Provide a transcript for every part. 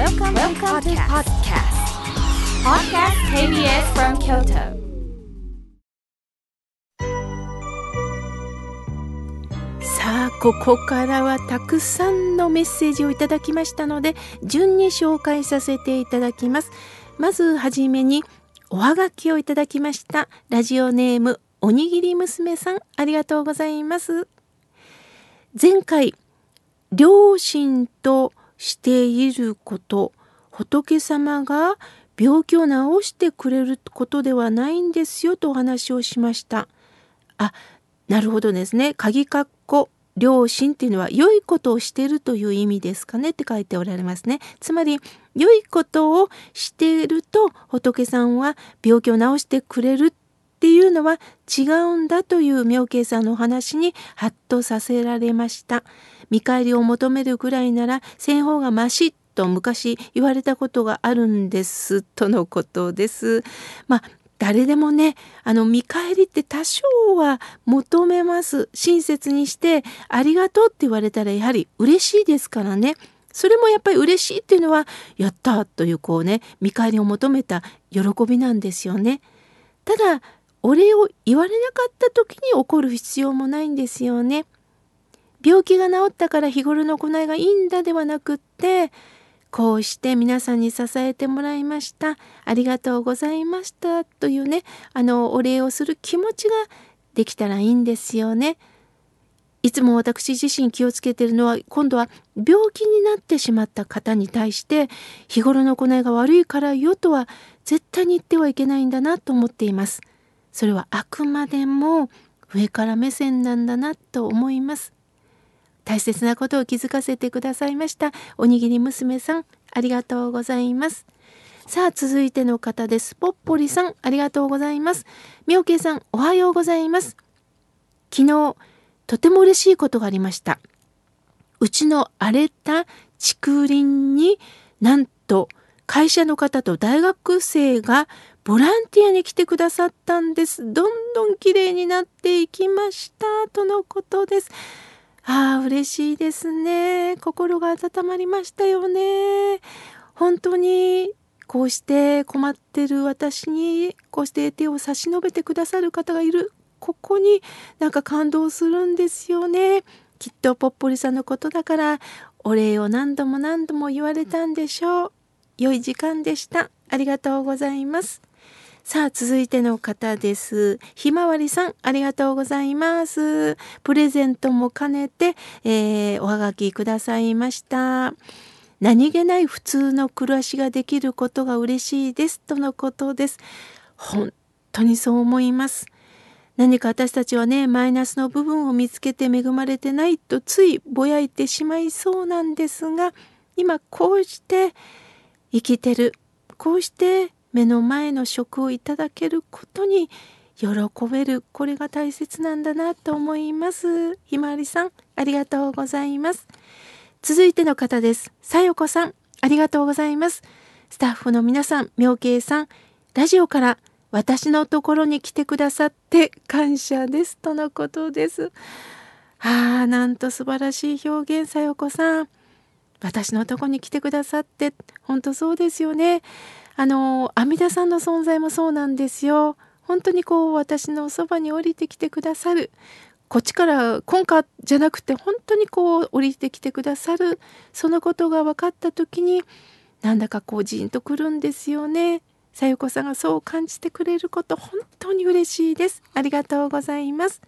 Welcome, Welcome to podcast. Podcast KBS from Kyoto. さあここからはたくさんのメッセージをいただきましたので順に紹介させていただきますまずはじめにおはがきをいただきましたラジオネームおにぎり娘さんありがとうございます前回両親としていること仏様が病気を治してくれることではないんですよとお話をしました。あなるほどですね。鍵括弧良心っていうのは良いことをしているという意味ですかねって書いておられますね。つまり良いことをしていると仏さんは病気を治してくれるっていうのは違うんだという妙慶さんのお話にハッとさせられました。見返りを求めるぐらいならせん方がましと昔言われたことがあるんですとのことです。まあ誰でもねあの見返りって多少は求めます。親切にしてありがとうって言われたらやはり嬉しいですからね。それもやっぱり嬉しいっていうのはやったというこうね見返りを求めた喜びなんですよね。ただお礼を言われなかった時に怒る必要もないんですよね病気が治ったから日頃の行いがいいんだではなくってこうして皆さんに支えてもらいましたありがとうございましたというねあのお礼をする気持ちができたらいいんですよね。いつも私自身気をつけてるのは今度は病気になってしまった方に対して日頃の行いが悪いからよとは絶対に言ってはいけないんだなと思っています。それはあくまでも上から目線なんだなと思います。大切なことを気づかせてくださいました。おにぎり娘さんありがとうございます。さあ続いての方です。ぽっぽりさんありがとうございます。みおけいさんおはようございます。昨日とても嬉しいことがありました。うちの荒れた竹林になんと会社の方と大学生がボランティアに来てくださったんですどんどん綺麗になっていきましたとのことですああ、嬉しいですね。心が温まりましたよね。本当にこうして困ってる私にこうして手を差し伸べてくださる方がいる。ここになんか感動するんですよね。きっとぽっぽりさんのことだからお礼を何度も何度も言われたんでしょう。良い時間でした。ありがとうございます。さあ続いての方です。ひまわりさんありがとうございます。プレゼントも兼ねて、えー、おはがきくださいました。何気ない普通の暮らしができることが嬉しいですとのことです。本当にそう思います。何か私たちはねマイナスの部分を見つけて恵まれてないとついぼやいてしまいそうなんですが今こうして生きてるこうして目の前の食をいただけることに喜べる。これが大切なんだなと思います。ひまわりさんありがとうございます。続いての方です。さよこさんありがとうございます。スタッフの皆さん妙慶さんラジオから私のところに来てくださって感謝です。とのことです。ああなんと素晴らしい表現。さよこさん私のとこに来てくださって本当そうですよね。あの阿弥陀さんの存在もそうなんですよ本当にこう私のそばに降りてきてくださるこっちから今回じゃなくて本当にこう降りてきてくださるそのことが分かった時になんだかこうジーンとくるんですよね。さよこさんがそう感じてくれること本当に嬉しいです。ありがとうございます。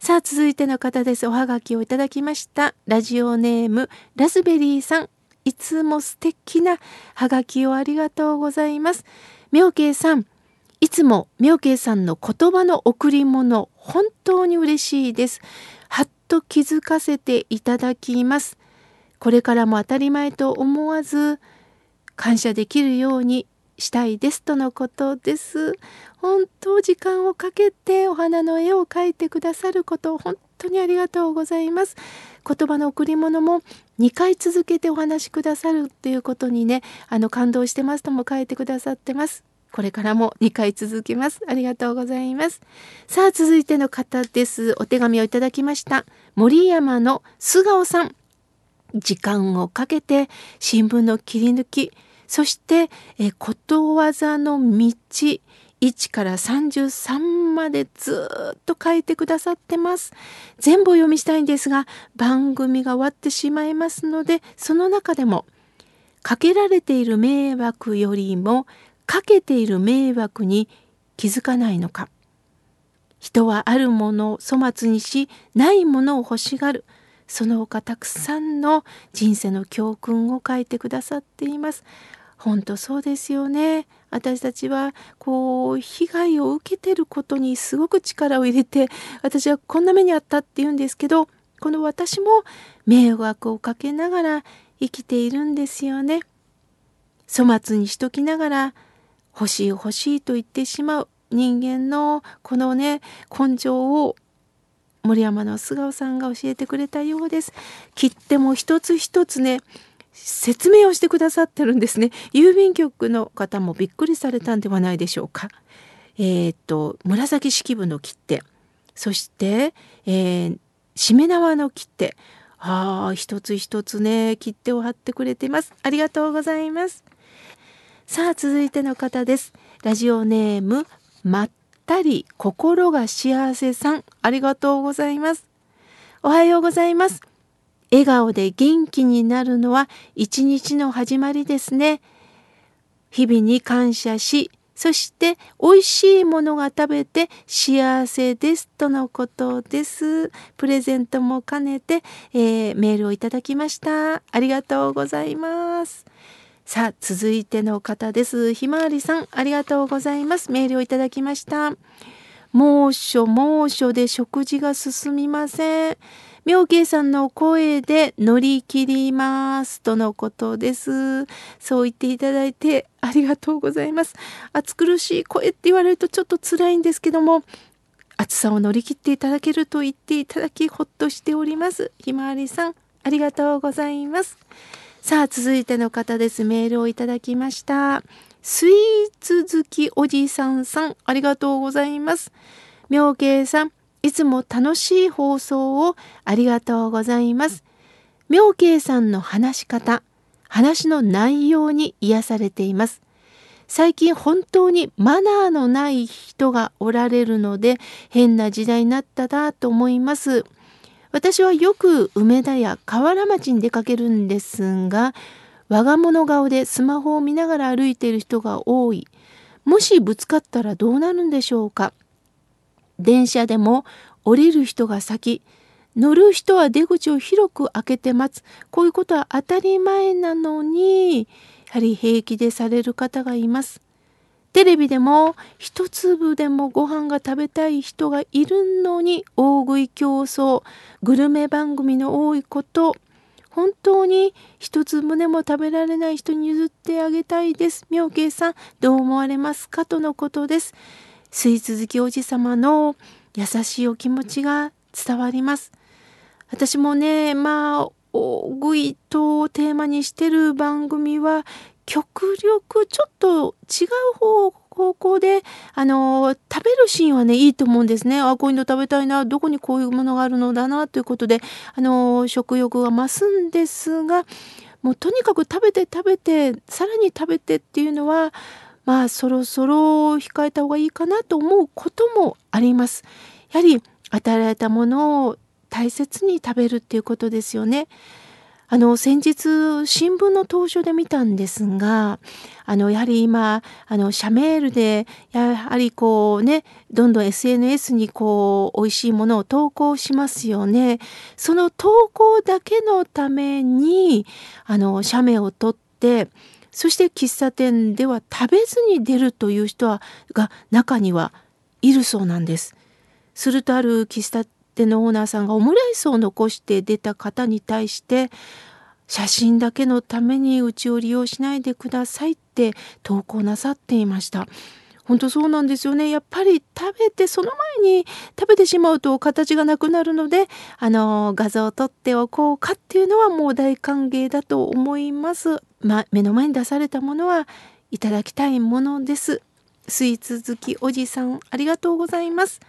さあ続いての方です。おはがきをいただきました。ラジオネームラズベリーさんいつも素敵なハガキをありがとうございます。妙慶さん、いつも妙慶さんの言葉の贈り物、本当に嬉しいです。はっと気づかせていただきます。これからも当たり前と思わず感謝できるようにしたいですとのことです。本当時間をかけてお花の絵を描いてくださること本当にありがとうございます。言葉の贈り物も2回続けてお話しくださるっていうことにねあの感動してますとも書いてくださってます。これからも2回続けます。ありがとうございます。さあ続いての方です。お手紙をいただきました。森山の素顔さん。時間をかけて新聞の切り抜き。そしてえことわざの道。1から33までずっと書いてくださってます。全部お読みしたいんですが番組が終わってしまいますのでその中でもかけられている迷惑よりもかけている迷惑に気づかないのか人はあるものを粗末にしないものを欲しがるその他たくさんの人生の教訓を書いてくださっています。本当そうですよね。私たちはこう被害を受けてることにすごく力を入れて私はこんな目にあったって言うんですけどこの私も迷惑をかけながら生きているんですよね。粗末にしときながら欲しい欲しいと言ってしまう人間のこのね根性を森山の菅生さんが教えてくれたようです。切っても一つ一つね説明をしてくださってるんですね。郵便局の方もびっくりされたんではないでしょうか。えっ、と紫式部の切手。そして、えー、しめ縄の切手。ああ一つ一つね切手を貼ってくれています。ありがとうございます。さあ続いての方です。ラジオネームまったり心が幸せさん。ありがとうございます。おはようございます。笑顔で元気になるのは一日の始まりですね。日々に感謝し、そして美味しいものが食べて幸せですとのことです。プレゼントも兼ねて、えー、メールをいただきました。ありがとうございます。さあ、続いての方です。ひまわりさん、ありがとうございます。メールをいただきました。猛暑、猛暑で食事が進みません。妙慶さんの声で乗り切りますとのことです。そう言っていただいてありがとうございます。暑苦しい声って言われるとちょっと辛いんですけども、暑さを乗り切っていただけると言っていただきほっとしております。ひまわりさん、ありがとうございます。さあ、続いての方です。メールをいただきました。スイーツ好きおじさんさん、ありがとうございます。妙慶さん、いつも楽しい放送をありがとうございます。妙慶さんの話し方、話の内容に癒されています。最近本当にマナーのない人がおられるので変な時代になったなと思います。私はよく梅田や河原町に出かけるんですが我が物顔でスマホを見ながら歩いている人が多い。もしぶつかったらどうなるんでしょうか？電車でも降りる人が先乗る人は出口を広く開けて待つこういうことは当たり前なのにやはり平気でされる方がいます。テレビでも一粒でもご飯が食べたい人がいるのに大食い競争グルメ番組の多いこと本当に一粒でも食べられない人に譲ってあげたいです。妙慶さんどう思われますか？とのことです。スイーツ好きおじさまの優しいお気持ちが伝わります。私もね、まあ、大食いとテーマにしてる番組は極力ちょっと違う方方向であの食べるシーンはねいいと思うんですねあこういうの食べたいなどこにこういうものがあるのだなということであの食欲が増すんですがもうとにかく食べて食べてさらに食べてっていうのはまあそろそろ控えた方がいいかなと思うこともあります。やはり与えられたものを大切に食べるっていうことですよね。あの先日新聞の当初で見たんですがあのやはり今あの社メールでやはりこうねどんどん SNS にこう美味しいものを投稿しますよね。その投稿だけのためにあの写メを撮ってそして喫茶店では食べずに出るという人はが中にはいるそうなんです。するとある喫茶店のオーナーさんがオムライスを残して出た方に対して写真だけのためにうちを利用しないでくださいって投稿なさっていました。本当そうなんですよね。やっぱり食べてその前に食べてしまうと形がなくなるのであの画像を撮っておこうかっていうのはもう大歓迎だと思います。まあ目の前に出されたものはいただきたいものです。スイーツ好きおじさんありがとうございます。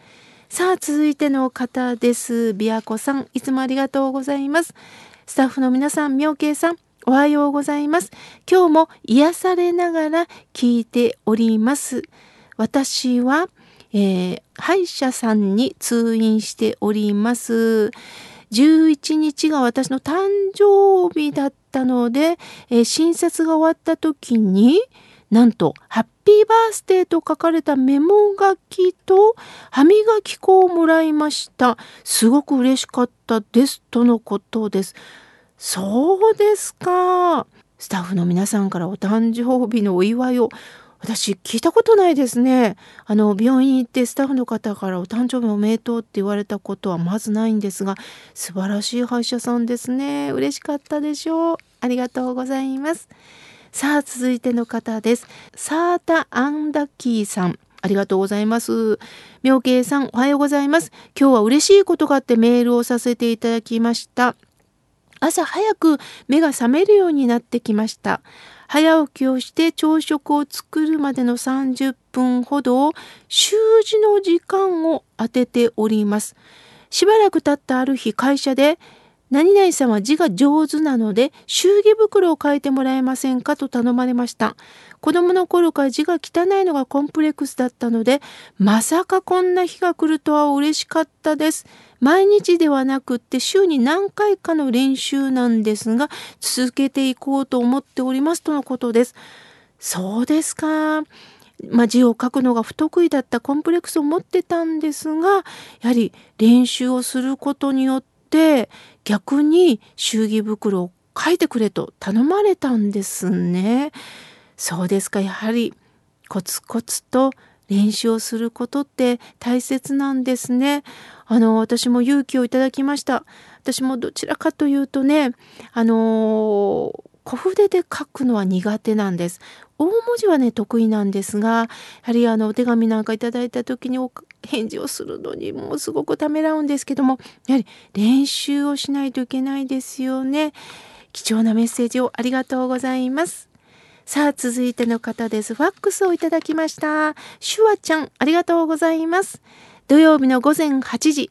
さあ続いての方です。琵琶湖さんいつもありがとうございます。スタッフの皆さん、妙慶さん、おはようございます。今日も癒されながら聞いております。私は、えー、歯医者さんに通院しております。11日が私の誕生日だったので、えー、診察が終わった時に、なんと、ハッピーバースデーと書かれたメモ書きと歯磨き粉をもらいました。すごく嬉しかったです。とのことです。そうですか。スタッフの皆さんからお誕生日のお祝いを私聞いたことないですね。あの病院行ってスタッフの方からお誕生日おめでとうって言われたことはまずないんですが素晴らしい歯医者さんですね。嬉しかったでしょう。ありがとうございます。さあ続いての方です。サータ・アンダキーさん。ありがとうございます。妙慶さん、おはようございます。今日は嬉しいことがあってメールをさせていただきました。朝早く目が覚めるようになってきました。早起きをして朝食を作るまでの30分ほど習字の時間を当てております。しばらく経ったある日会社で何々さんは字が上手なので祝儀袋を書いてもらえませんか？と頼まれました。子供の頃から字が汚いのがコンプレックスだったのでまさかこんな日が来るとは嬉しかったです。毎日ではなくって週に何回かの練習なんですが続けていこうと思っておりますとのことです。そうですか。まあ、字を書くのが不得意だったコンプレックスを持ってたんですがやはり練習をすることによって逆に祝儀袋を書いてくれと頼まれたんですね。そうですかやはりコツコツと練習をすることって大切なんですね。あの私も勇気をいただきました。私もどちらかというとねあの小筆で書くのは苦手なんです。大文字はね得意なんですがやはりあのお手紙なんかいただいた時に返事をするのにもうすごくためらうんですけどもやはり練習をしないといけないですよね。貴重なメッセージをありがとうございます。さあ、続いての方です。ファックスをいただきました。シュワちゃん、ありがとうございます。土曜日の午前8時、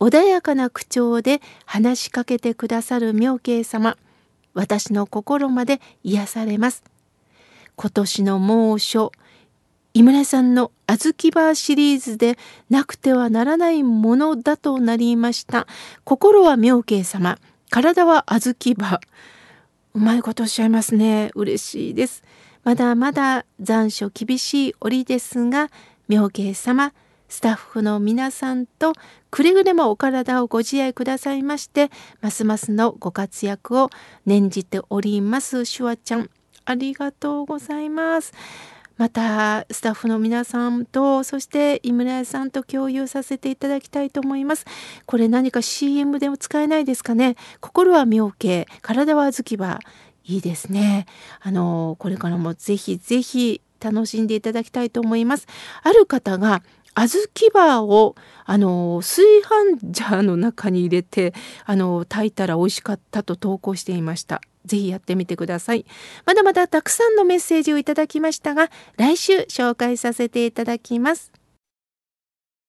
穏やかな口調で話しかけてくださる妙慶様。私の心まで癒されます。今年の猛暑、井村さんのあずきバーシリーズでなくてはならないものだとなりました。心は妙慶様、体はあずきバー。うまいことおっしゃいますね。嬉しいです。まだまだ残暑厳しい折ですが、妙慶様、スタッフの皆さんとくれぐれもお体をご自愛くださいまして、ますますのご活躍を念じております。シュワちゃん、ありがとうございます。またスタッフの皆さんとそして井村屋さんと共有させていただきたいと思います。これ何か CM でも使えないですかね？心は妙慶体は小豆葉いいですね。あのこれからもぜひぜひ楽しんでいただきたいと思います。ある方が小豆バーをあの炊飯ジャーの中に入れてあの炊いたら美味しかったと投稿していました。ぜひやってみてください。まだまだたくさんのメッセージをいただきましたが、来週紹介させていただきます。